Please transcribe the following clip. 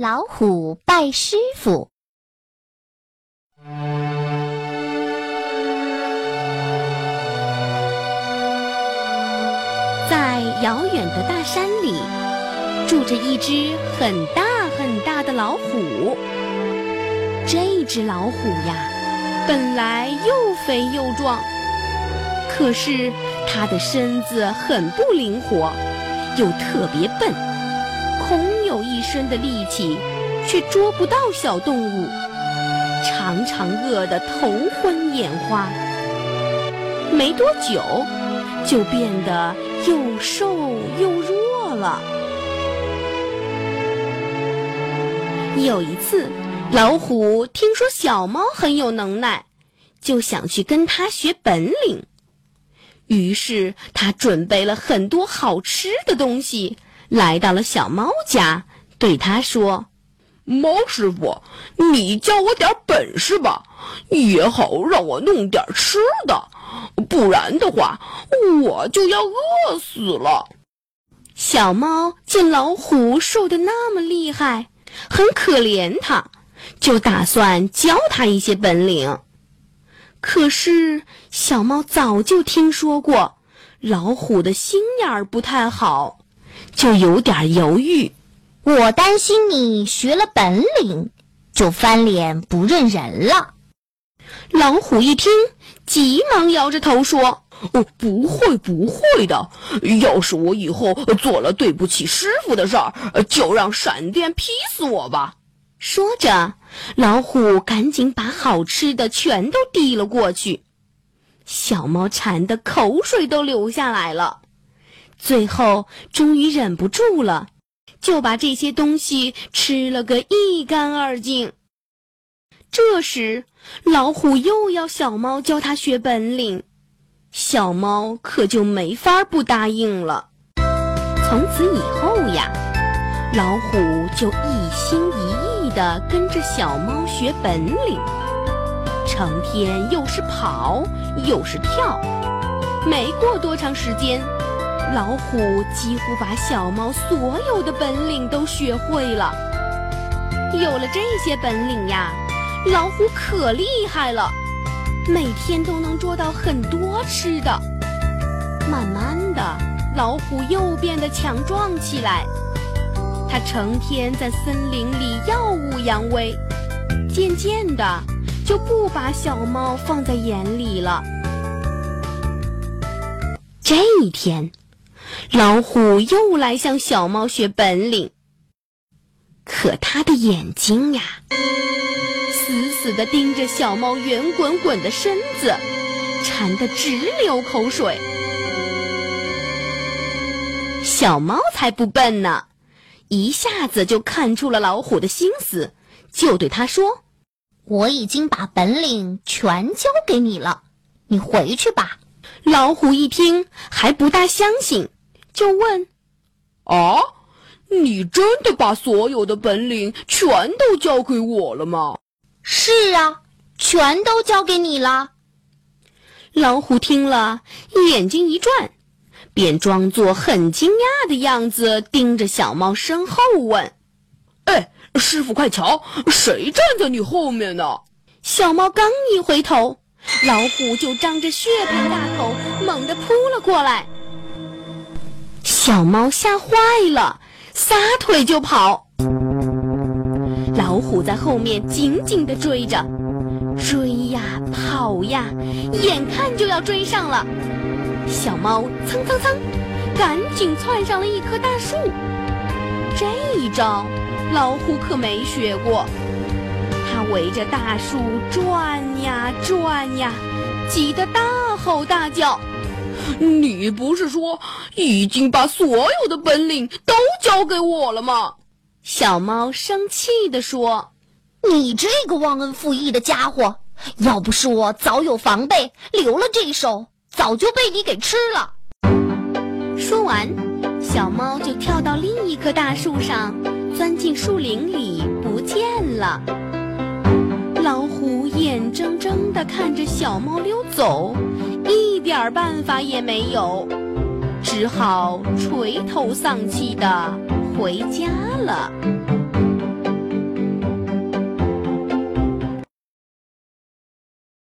老虎拜师傅。在遥远的大山里，住着一只很大很大的老虎。这只老虎呀，本来又肥又壮，可是它的身子很不灵活，又特别笨，空有一身的力气，却捉不到小动物，常常饿得头昏眼花。没多久，就变得又瘦又弱了。有一次，老虎听说小猫很有能耐，就想去跟它学本领。于是，他准备了很多好吃的东西，来到了小猫家，对它说：“猫师傅，你教我点本事吧，也好让我弄点吃的。”不然的话，我就要饿死了。小猫见老虎瘦的那么厉害，很可怜它，就打算教它一些本领。可是小猫早就听说过老虎的心眼儿不太好，就有点犹豫。我担心你学了本领，就翻脸不认人了。老虎一听。急忙摇着头说：“哦，不会，不会的。要是我以后做了对不起师傅的事儿，就让闪电劈死我吧。”说着，老虎赶紧把好吃的全都递了过去。小猫馋得口水都流下来了，最后终于忍不住了，就把这些东西吃了个一干二净。这时，老虎又要小猫教它学本领，小猫可就没法不答应了。从此以后呀，老虎就一心一意地跟着小猫学本领，成天又是跑又是跳。没过多长时间，老虎几乎把小猫所有的本领都学会了。有了这些本领呀。老虎可厉害了，每天都能捉到很多吃的。慢慢的，老虎又变得强壮起来。它成天在森林里耀武扬威，渐渐的就不把小猫放在眼里了。这一天，老虎又来向小猫学本领，可它的眼睛呀。死死地盯着小猫圆滚滚的身子，馋得直流口水。小猫才不笨呢，一下子就看出了老虎的心思，就对它说：“我已经把本领全交给你了，你回去吧。”老虎一听还不大相信，就问：“啊，你真的把所有的本领全都交给我了吗？”是啊，全都交给你了。老虎听了，眼睛一转，便装作很惊讶的样子，盯着小猫身后问：“哎，师傅，快瞧，谁站在你后面呢？”小猫刚一回头，老虎就张着血盆大口，猛地扑了过来。小猫吓坏了，撒腿就跑。老虎在后面紧紧地追着，追呀跑呀，眼看就要追上了。小猫蹭蹭蹭，赶紧窜上了一棵大树。这一招，老虎可没学过。它围着大树转呀转呀，急得大吼大叫：“你不是说已经把所有的本领都交给我了吗？”小猫生气地说：“你这个忘恩负义的家伙，要不是我早有防备，留了这手，早就被你给吃了。”说完，小猫就跳到另一棵大树上，钻进树林里不见了。老虎眼睁睁地看着小猫溜走，点办法也没有，只好垂头丧气的。回家了。